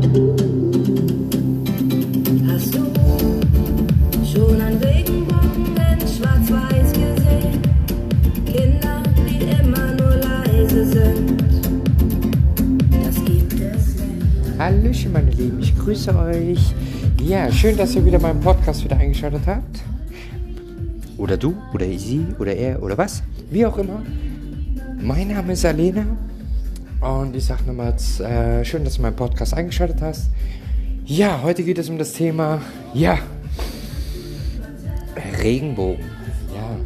Hast du schon einen Regenbogen in Schwarz-Weiß gesehen? Kinder, die immer nur leise sind. Das gibt es nicht. Hallöchen, meine Lieben, ich grüße euch. Ja, schön, dass ihr wieder meinen Podcast wieder eingeschaltet habt. Oder du, oder sie, oder er, oder was. Wie auch immer. Mein Name ist Alena. Und ich sag nochmals, äh, schön, dass du meinen Podcast eingeschaltet hast. Ja, heute geht es um das Thema, ja, Regenbogen. Ja.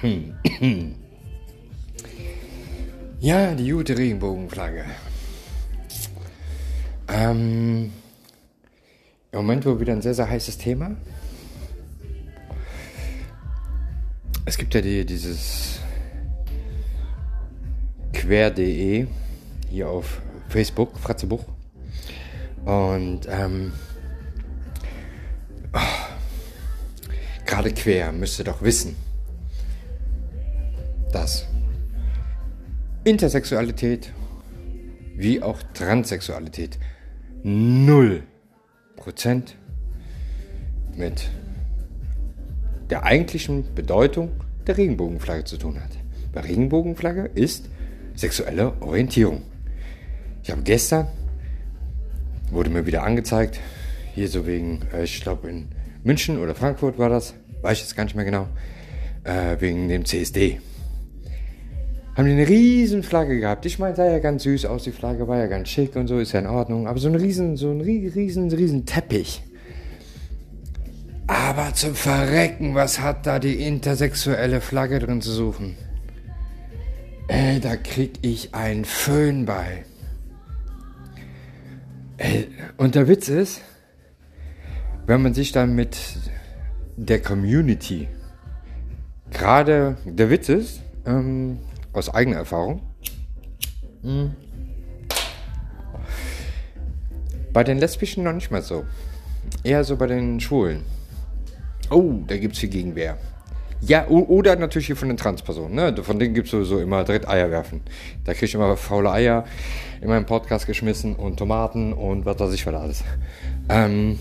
ja, die gute Regenbogenflagge. Ähm, Im Moment wohl wieder ein sehr, sehr heißes Thema. Es gibt ja die, dieses quer.de hier auf Facebook, Fratzebuch. Und ähm, oh, gerade quer müsst ihr doch wissen, dass Intersexualität wie auch Transsexualität 0% mit der eigentlichen Bedeutung der Regenbogenflagge zu tun hat. Bei Regenbogenflagge ist sexuelle Orientierung. Ich habe gestern, wurde mir wieder angezeigt, hier so wegen, äh, ich glaube in München oder Frankfurt war das, weiß ich jetzt gar nicht mehr genau, äh, wegen dem CSD. Haben die eine riesen Flagge gehabt. Ich meine, sah ja ganz süß aus, die Flagge war ja ganz schick und so, ist ja in Ordnung. Aber so ein riesen, so ein riesen, riesen Teppich. Aber zum Verrecken, was hat da die intersexuelle Flagge drin zu suchen? Ey, da krieg ich einen Föhn bei. Ey, und der Witz ist, wenn man sich dann mit der Community, gerade der Witz ist, ähm, aus eigener Erfahrung, mh, bei den Lesbischen noch nicht mal so. Eher so bei den Schwulen. Oh, da gibt es viel Gegenwehr. Ja, oder natürlich hier von den Transpersonen. Ne? Von denen gibt es sowieso immer direkt Eier werfen. Da kriege ich immer faule Eier in meinem Podcast geschmissen und Tomaten und was weiß ich was alles. Ähm,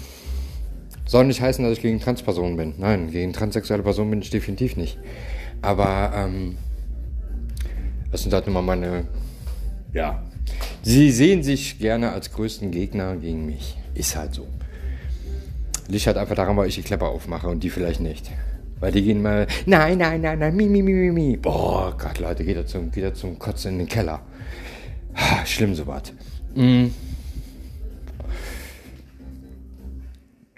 soll nicht heißen, dass ich gegen Transpersonen bin. Nein, gegen transsexuelle Personen bin ich definitiv nicht. Aber ähm, das sind halt immer meine. Ja. Sie sehen sich gerne als größten Gegner gegen mich. Ist halt so. Liegt halt einfach daran, weil ich die Klappe aufmache und die vielleicht nicht. Weil die gehen mal, nein, nein, nein, nein, mi, mi, mi, mi, mi. Boah Gott, Leute, geht er zum, geht er zum Kotzen in den Keller. Schlimm sowas. Mm.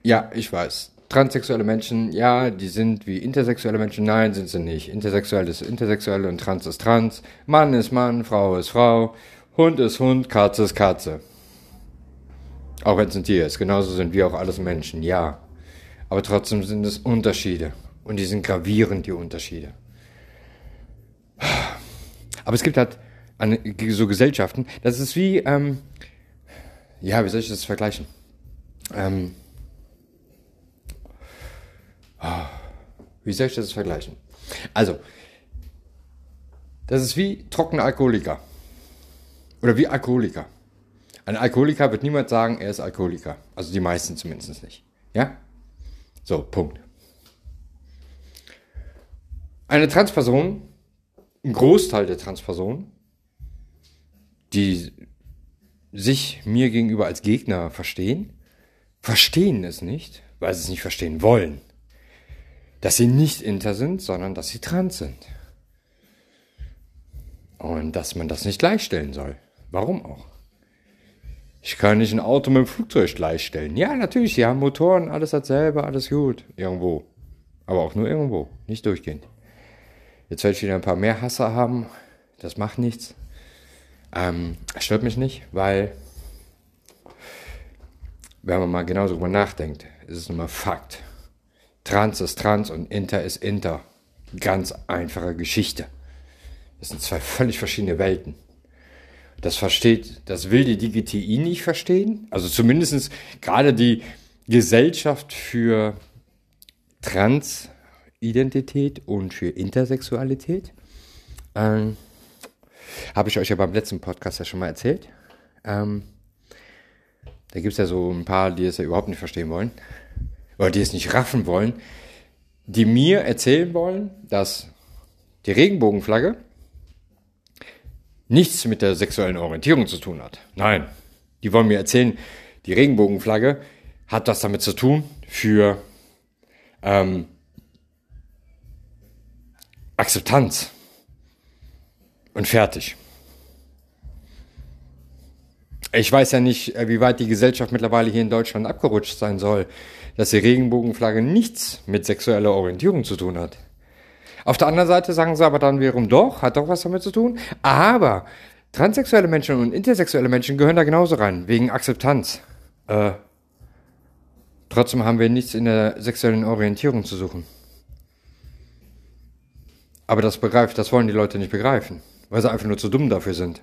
Ja, ich weiß. Transsexuelle Menschen, ja, die sind wie intersexuelle Menschen. Nein, sind sie nicht. Intersexuell ist intersexuell und trans ist trans. Mann ist Mann, Frau ist Frau. Hund ist Hund, Katze ist Katze. Auch wenn es ein Tier ist. Genauso sind wir auch alles Menschen, ja. Aber trotzdem sind es Unterschiede. Und die sind gravierend, die Unterschiede. Aber es gibt halt so Gesellschaften, das ist wie, ähm, ja, wie soll ich das vergleichen? Ähm, wie soll ich das vergleichen? Also, das ist wie trockene Alkoholiker. Oder wie Alkoholiker. Ein Alkoholiker wird niemand sagen, er ist Alkoholiker. Also die meisten zumindest nicht. Ja? So, Punkt. Eine Transperson, ein Großteil der Transpersonen, die sich mir gegenüber als Gegner verstehen, verstehen es nicht, weil sie es nicht verstehen wollen. Dass sie nicht inter sind, sondern dass sie trans sind. Und dass man das nicht gleichstellen soll. Warum auch? Ich kann nicht ein Auto mit einem Flugzeug gleichstellen. Ja, natürlich, sie haben Motoren, alles dasselbe, alles gut. Irgendwo. Aber auch nur irgendwo, nicht durchgehend. Jetzt werde ich wieder ein paar mehr Hasser haben. Das macht nichts. Ähm, stört mich nicht, weil, wenn man mal genau darüber nachdenkt, ist es nun mal Fakt. Trans ist trans und Inter ist Inter. Ganz einfache Geschichte. Das sind zwei völlig verschiedene Welten. Das versteht, das will die DGTI nicht verstehen. Also zumindest gerade die Gesellschaft für Transidentität und für Intersexualität. Ähm, Habe ich euch ja beim letzten Podcast ja schon mal erzählt. Ähm, Da gibt es ja so ein paar, die es ja überhaupt nicht verstehen wollen. Oder die es nicht raffen wollen. Die mir erzählen wollen, dass die Regenbogenflagge nichts mit der sexuellen Orientierung zu tun hat. Nein. Die wollen mir erzählen, die Regenbogenflagge hat das damit zu tun für ähm, Akzeptanz und fertig. Ich weiß ja nicht, äh, wie weit die Gesellschaft mittlerweile hier in Deutschland abgerutscht sein soll, dass die Regenbogenflagge nichts mit sexueller Orientierung zu tun hat. Auf der anderen Seite sagen sie aber dann wiederum doch, hat doch was damit zu tun. Aber transsexuelle Menschen und intersexuelle Menschen gehören da genauso rein, wegen Akzeptanz. Äh, trotzdem haben wir nichts in der sexuellen Orientierung zu suchen. Aber das begreift, das wollen die Leute nicht begreifen, weil sie einfach nur zu dumm dafür sind.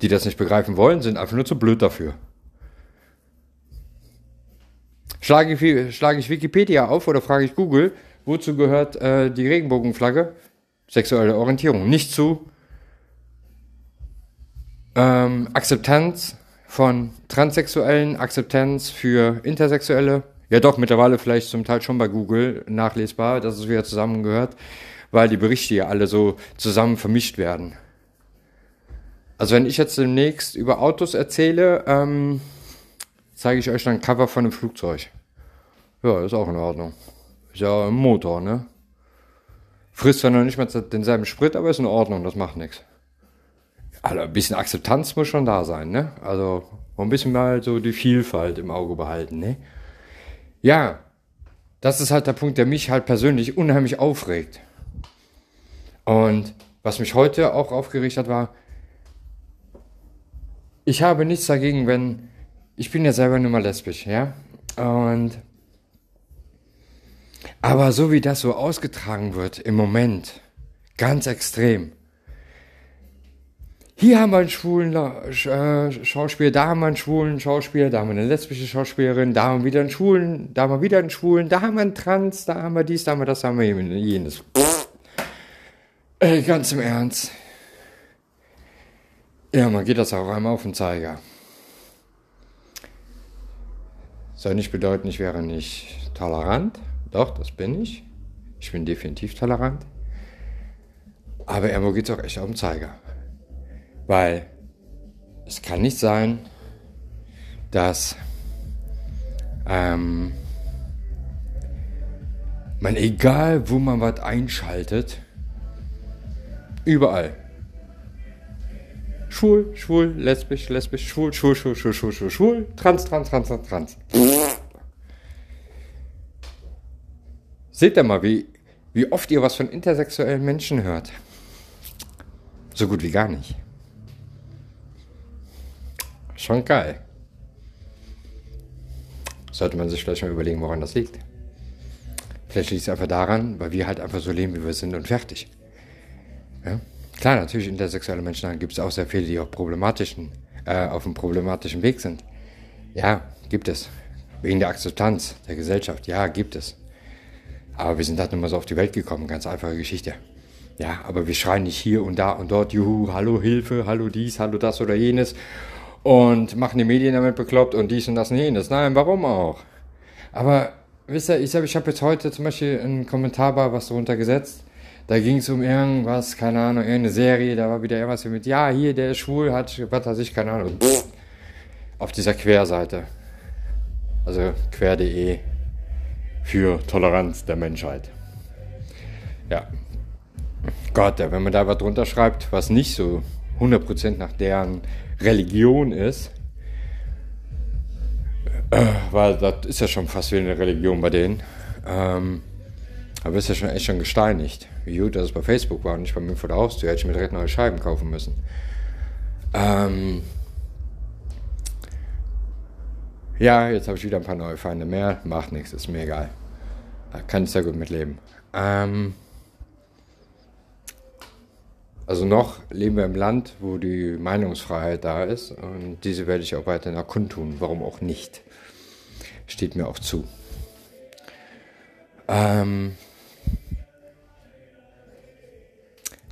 Die das nicht begreifen wollen, sind einfach nur zu blöd dafür. Schlage ich, schlage ich Wikipedia auf oder frage ich Google, wozu gehört äh, die Regenbogenflagge? Sexuelle Orientierung. Nicht zu ähm, Akzeptanz von Transsexuellen, Akzeptanz für Intersexuelle. Ja doch, mittlerweile vielleicht zum Teil schon bei Google nachlesbar, dass es wieder zusammengehört, weil die Berichte ja alle so zusammen vermischt werden. Also wenn ich jetzt demnächst über Autos erzähle, ähm, zeige ich euch dann ein Cover von einem Flugzeug. Ja, ist auch in Ordnung. Ist ja ein Motor, ne? Frisst zwar noch nicht mal denselben Sprit, aber ist in Ordnung, das macht nichts. Also ein bisschen Akzeptanz muss schon da sein, ne? Also ein bisschen mal so die Vielfalt im Auge behalten, ne? Ja, das ist halt der Punkt, der mich halt persönlich unheimlich aufregt. Und was mich heute auch aufgeregt hat, war, ich habe nichts dagegen, wenn, ich bin ja selber nur mal lesbisch, ja? Und, aber so wie das so ausgetragen wird im Moment, ganz extrem. Hier haben wir einen schwulen äh, Schauspieler, da haben wir einen schwulen Schauspieler, da haben wir eine lesbische Schauspielerin, da haben wir wieder einen schwulen, da haben wir wieder einen schwulen, da haben wir einen Trans, da haben wir dies, da haben wir das, da haben wir jenes. Ey, ganz im Ernst. Ja, man geht das auch einmal auf den Zeiger. Soll nicht bedeuten, ich wäre nicht tolerant. Doch, das bin ich. Ich bin definitiv tolerant. Aber irgendwo geht es auch echt auf den Zeiger. Weil es kann nicht sein, dass ähm, man, egal wo man was einschaltet, Überall. Schwul, schwul, lesbisch, lesbisch, schwul, schwul, schwul, schwul, schwul, schwul, schwul, trans, trans, trans, trans, trans. Seht ihr mal, wie, wie oft ihr was von intersexuellen Menschen hört. So gut wie gar nicht. Schon geil. Sollte man sich vielleicht mal überlegen, woran das liegt. Vielleicht liegt es einfach daran, weil wir halt einfach so leben, wie wir sind und fertig. Ja? Klar, natürlich intersexuelle Menschen gibt es auch sehr viele, die auch problematischen, äh, auf einem problematischen Weg sind. Ja, gibt es. Wegen der Akzeptanz der Gesellschaft, ja, gibt es. Aber wir sind halt nur mal so auf die Welt gekommen, ganz einfache Geschichte. Ja, aber wir schreien nicht hier und da und dort, juhu, hallo Hilfe, hallo dies, hallo das oder jenes und machen die Medien damit bekloppt und dies und das und jenes. Nein, warum auch? Aber wisst ihr, ich habe ich hab jetzt heute zum Beispiel einen Kommentar bei was drunter gesetzt da ging es um irgendwas, keine Ahnung, irgendeine Serie, da war wieder irgendwas mit, ja, hier, der ist schwul, hat, was weiß ich, keine Ahnung, auf dieser Querseite. Also quer.de für Toleranz der Menschheit. Ja. Gott, wenn man da was drunter schreibt, was nicht so 100% nach deren Religion ist, äh, weil das ist ja schon fast wie eine Religion bei denen, ähm, bist du ja schon echt schon gesteinigt. Wie gut, dass es bei Facebook war und nicht bei mir vor der Haustür. Hätte ich mir direkt neue Scheiben kaufen müssen. Ähm ja, jetzt habe ich wieder ein paar neue Feinde mehr. Macht nichts, ist mir egal. Kann ich sehr gut mitleben. Ähm also noch leben wir im Land, wo die Meinungsfreiheit da ist und diese werde ich auch weiterhin erkundtun. Warum auch nicht? Steht mir auch zu. Ähm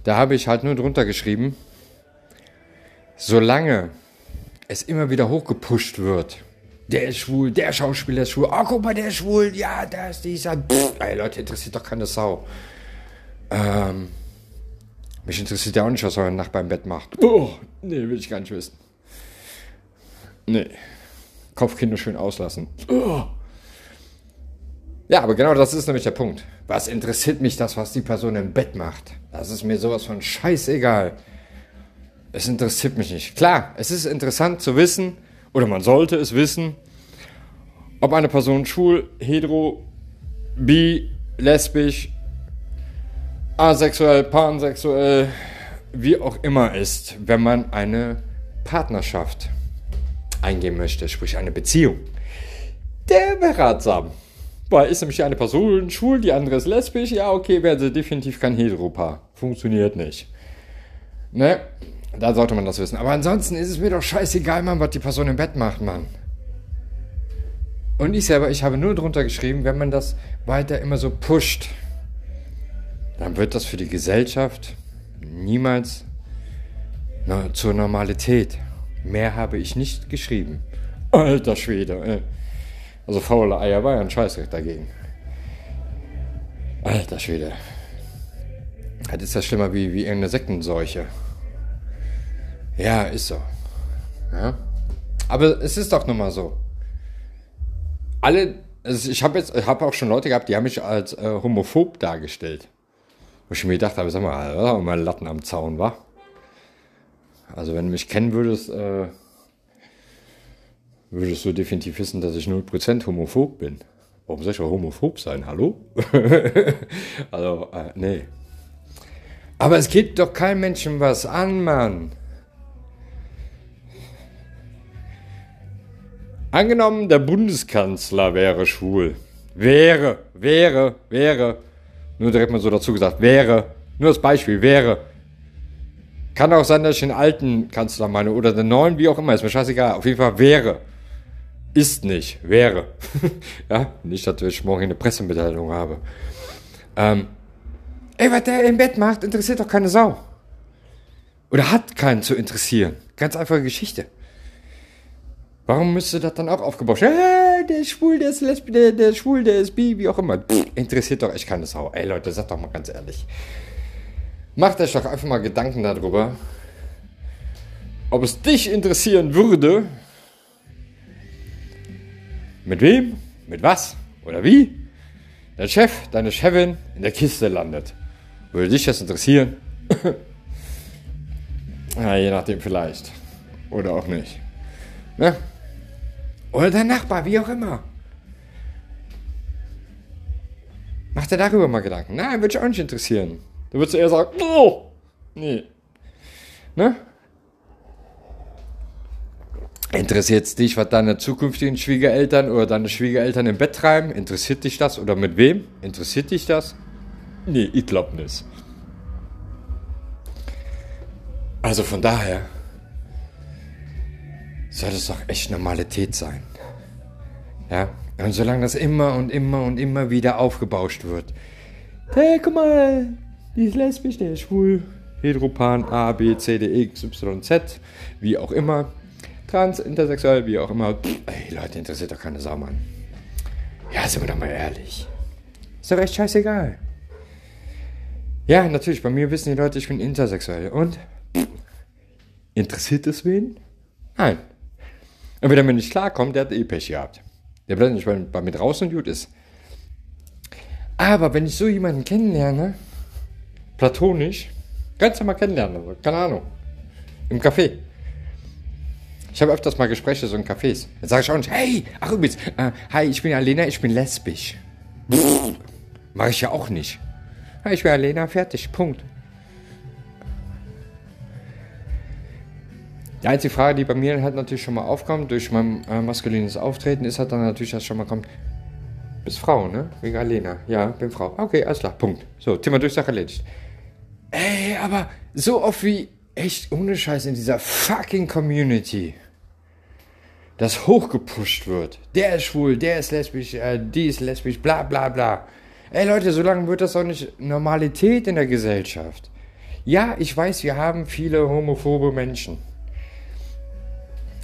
da habe ich halt nur drunter geschrieben, solange es immer wieder hochgepusht wird. Der ist schwul, der Schauspieler ist schwul. Oh, guck mal, der ist schwul. Ja, der ist dieser. Pff, ey, Leute, interessiert doch keine Sau. Ähm, mich interessiert ja auch nicht, was euer Nachbar im Bett macht. Oh, nee, will ich gar nicht wissen. Nee. Kopfkinder schön auslassen. Oh. Ja, aber genau das ist nämlich der Punkt. Was interessiert mich das, was die Person im Bett macht? Das ist mir sowas von scheißegal. Es interessiert mich nicht. Klar, es ist interessant zu wissen, oder man sollte es wissen, ob eine Person schwul, hetero, bi, lesbisch, asexuell, pansexuell, wie auch immer ist, wenn man eine Partnerschaft eingehen möchte, sprich eine Beziehung. Der wäre ratsam. Weil ist nämlich eine Person schwul, die andere ist lesbisch, ja, okay, wäre sie definitiv kein Heteropaar. Funktioniert nicht. Ne? Da sollte man das wissen. Aber ansonsten ist es mir doch scheißegal, Mann, was die Person im Bett macht, Mann. Und ich selber, ich habe nur drunter geschrieben, wenn man das weiter immer so pusht, dann wird das für die Gesellschaft niemals zur Normalität. Mehr habe ich nicht geschrieben. Alter Schwede, ey. Also faule Eier ein Scheißrecht dagegen. Alter Schwede. Das ist ja schlimmer wie, wie irgendeine Sektenseuche. Ja, ist so. Ja. Aber es ist doch nun mal so. Alle, also ich habe jetzt, ich habe auch schon Leute gehabt, die haben mich als äh, homophob dargestellt. Wo ich mir gedacht habe, sag mal, mal Latten am Zaun, war. Also wenn du mich kennen würdest, äh, würdest du definitiv wissen, dass ich 0% homophob bin. Warum soll ich auch homophob sein? Hallo? also, äh, nee. Aber es geht doch kein Menschen was an, Mann. Angenommen, der Bundeskanzler wäre schwul. Wäre, wäre, wäre. Nur direkt mal so dazu gesagt, wäre. Nur das Beispiel, wäre. Kann auch sein, dass ich den alten Kanzler meine oder den neuen, wie auch immer, ist mir scheißegal. Auf jeden Fall wäre. Ist nicht, wäre. ja, nicht, dass ich morgen eine Pressemitteilung habe. Ähm, ey, was der im Bett macht, interessiert doch keine Sau. Oder hat keinen zu interessieren. Ganz einfache Geschichte. Warum müsste das dann auch aufgebaut werden? Hey, der ist schwul, der ist lesbisch, der, der ist schwul, der ist bi, wie auch immer. Pff, interessiert doch echt keine Sau. Ey Leute, sagt doch mal ganz ehrlich. Macht euch doch einfach mal Gedanken darüber, ob es dich interessieren würde, mit wem, mit was oder wie dein Chef, deine Chefin in der Kiste landet. Würde dich das interessieren? ja, je nachdem vielleicht. Oder auch nicht. Ne? Oder dein Nachbar, wie auch immer. Mach dir darüber mal Gedanken. Nein, würde ich auch nicht interessieren. Da würdest du eher sagen, oh, nee. Ne? Interessiert es dich, was deine zukünftigen Schwiegereltern oder deine Schwiegereltern im Bett treiben? Interessiert dich das? Oder mit wem? Interessiert dich das? Nee, ich glaub nicht. Also von daher soll es doch echt Normalität sein. Ja? Und solange das immer und immer und immer wieder aufgebauscht wird. Hey, guck mal, die ist lesbisch, der ist schwul, heteropan, A, B, C, D, X, Y, Z, wie auch immer trans, intersexuell, wie auch immer. Ey, Leute, interessiert doch keine Sau, Mann. Ja, sind wir doch mal ehrlich. Ist doch echt scheißegal. Ja, natürlich, bei mir wissen die Leute, ich bin intersexuell. Und? Interessiert es wen? Nein. Und wenn er mir nicht klarkommt, der hat eh Pech gehabt. Der bleibt nicht bei, bei mir draußen und gut ist. Aber wenn ich so jemanden kennenlerne, platonisch, ganz normal kennenlernen, keine Ahnung, im Café, ich habe öfters mal Gespräche so in Cafés. Dann sage ich auch nicht, hey, ach übrigens, äh, hi, ich bin Alena, ich bin lesbisch. Mache ich ja auch nicht. Ich bin Alena, fertig, Punkt. Die einzige Frage, die bei mir halt natürlich schon mal aufkommt, durch mein äh, maskulines Auftreten, ist halt dann natürlich, dass schon mal kommt, bist Frau, ne? Wegen Alena. Ja, bin Frau. Okay, alles klar, Punkt. So, Thema Durchsage erledigt. Ey, aber so oft wie echt ohne Scheiß in dieser fucking Community das hochgepusht wird. Der ist schwul, der ist lesbisch, äh, die ist lesbisch, bla bla bla. Ey Leute, so lange wird das doch nicht Normalität in der Gesellschaft. Ja, ich weiß, wir haben viele homophobe Menschen.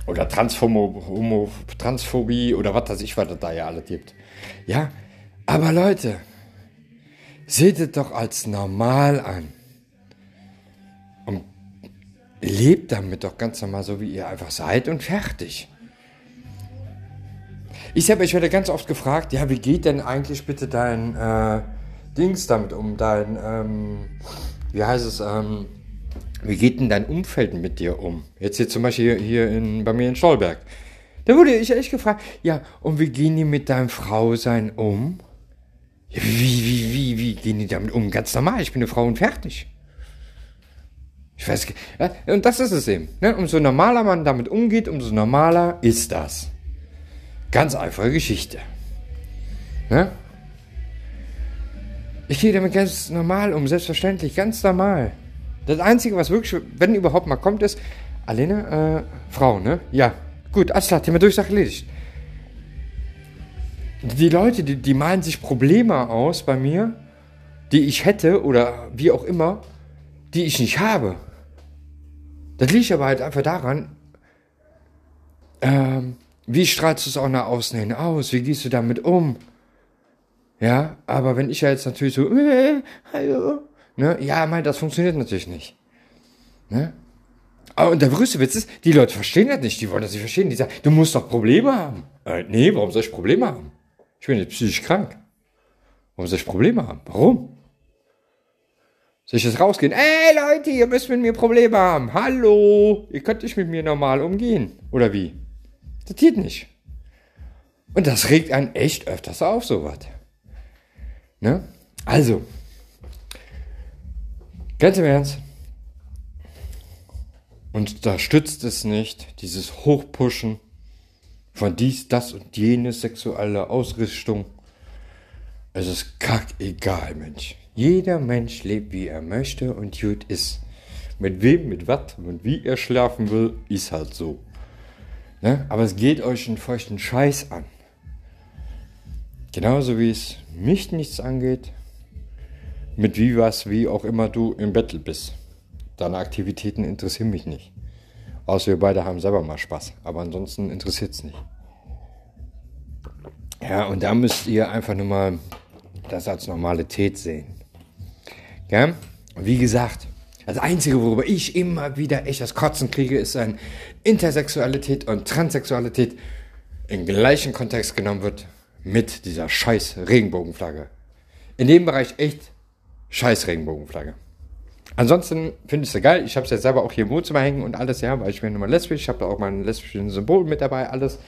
Oder Transhomo, Homo, Transphobie oder was weiß ich, was es da ja alles gibt. Ja, aber Leute, seht es doch als normal an. Und lebt damit doch ganz normal so, wie ihr einfach seid und fertig. Ich selber, ich werde ganz oft gefragt, ja, wie geht denn eigentlich bitte dein äh, Dings damit um, dein, ähm, wie heißt es, ähm, wie geht denn dein Umfeld mit dir um? Jetzt hier zum Beispiel hier, in, bei mir in Stolberg. Da wurde ich echt gefragt, ja, und wie gehen die mit deinem Frausein um? Ja, wie, wie, wie, wie gehen die damit um? Ganz normal, ich bin eine Frau und fertig. Ich weiß, ja, und das ist es eben. Ne? Umso normaler man damit umgeht, umso normaler ist das. Ganz einfache Geschichte. Ne? Ich gehe damit ganz normal um, selbstverständlich, ganz normal. Das Einzige, was wirklich, wenn überhaupt mal kommt, ist, Alene, äh, Frau, ne? Ja, gut, alles klar, Thema Durchsage erledigt. Die Leute, die, die malen sich Probleme aus bei mir, die ich hätte oder wie auch immer, die ich nicht habe. Das liegt aber halt einfach daran, ähm, wie strahlst du es auch nach außen hin aus? Wie gehst du damit um? Ja, aber wenn ich ja jetzt natürlich so, äh, hallo, ne, ja, mein, das funktioniert natürlich nicht. Ne? Aber und der größte Witz ist, die Leute verstehen das nicht, die wollen das nicht verstehen. Die sagen, du musst doch Probleme haben. Äh, nee, warum soll ich Probleme haben? Ich bin jetzt psychisch krank. Warum soll ich Probleme haben? Warum? Soll ich jetzt rausgehen? Ey Leute, ihr müsst mit mir Probleme haben. Hallo, ihr könnt nicht mit mir normal umgehen. Oder wie? Das geht nicht. Und das regt einen echt öfters auf, sowas. Ne? Also, ganz im Ernst, unterstützt es nicht, dieses Hochpushen von dies, das und jene sexuelle Ausrichtung. Es ist kackegal, Mensch. Jeder Mensch lebt, wie er möchte und gut ist. Mit wem, mit was und wie er schlafen will, ist halt so. Ne? Aber es geht euch einen feuchten Scheiß an. Genauso wie es mich nichts angeht, mit wie was, wie auch immer du im Battle bist. Deine Aktivitäten interessieren mich nicht. Außer wir beide haben selber mal Spaß. Aber ansonsten interessiert es nicht. Ja, und da müsst ihr einfach nur mal das als Normalität sehen. Ja? Wie gesagt, das Einzige, worüber ich immer wieder echt das Kotzen kriege, ist, wenn Intersexualität und Transsexualität im gleichen Kontext genommen wird mit dieser scheiß Regenbogenflagge. In dem Bereich echt scheiß Regenbogenflagge. Ansonsten finde ich es geil. Ich habe es ja selber auch hier im Wohnzimmer hängen und alles, ja, weil ich bin nun mal lesbisch. Ich habe da auch mein lesbisches Symbol mit dabei, alles.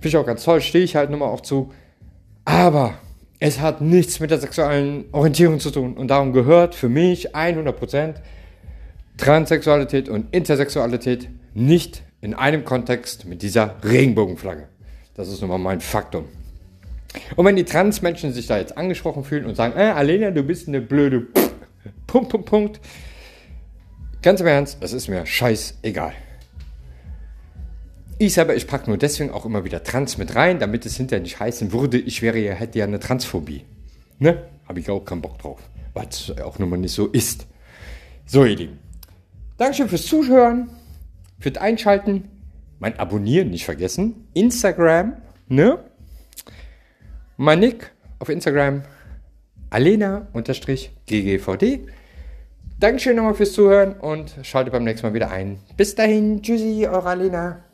Finde ich auch ganz toll, stehe ich halt nun mal auch zu. Aber es hat nichts mit der sexuellen Orientierung zu tun. Und darum gehört für mich 100% Transsexualität und Intersexualität nicht in einem Kontext mit dieser Regenbogenflagge. Das ist nun mal mein Faktum. Und wenn die Transmenschen sich da jetzt angesprochen fühlen und sagen, äh, Alena, du bist eine blöde Punkt, Punkt, Punkt. Ganz im Ernst, das ist mir scheißegal. Ich selber, ich packe nur deswegen auch immer wieder Trans mit rein, damit es hinterher nicht heißen würde, ich wäre ja, hätte ja eine Transphobie. Ne? Habe ich auch keinen Bock drauf, weil es auch nun mal nicht so ist. So, ihr Lieben. Dankeschön fürs Zuhören, fürs Einschalten, mein Abonnieren nicht vergessen, Instagram, ne? Mein Nick auf Instagram, alena-ggvd. Dankeschön nochmal fürs Zuhören und schaltet beim nächsten Mal wieder ein. Bis dahin, tschüssi, eure Alena.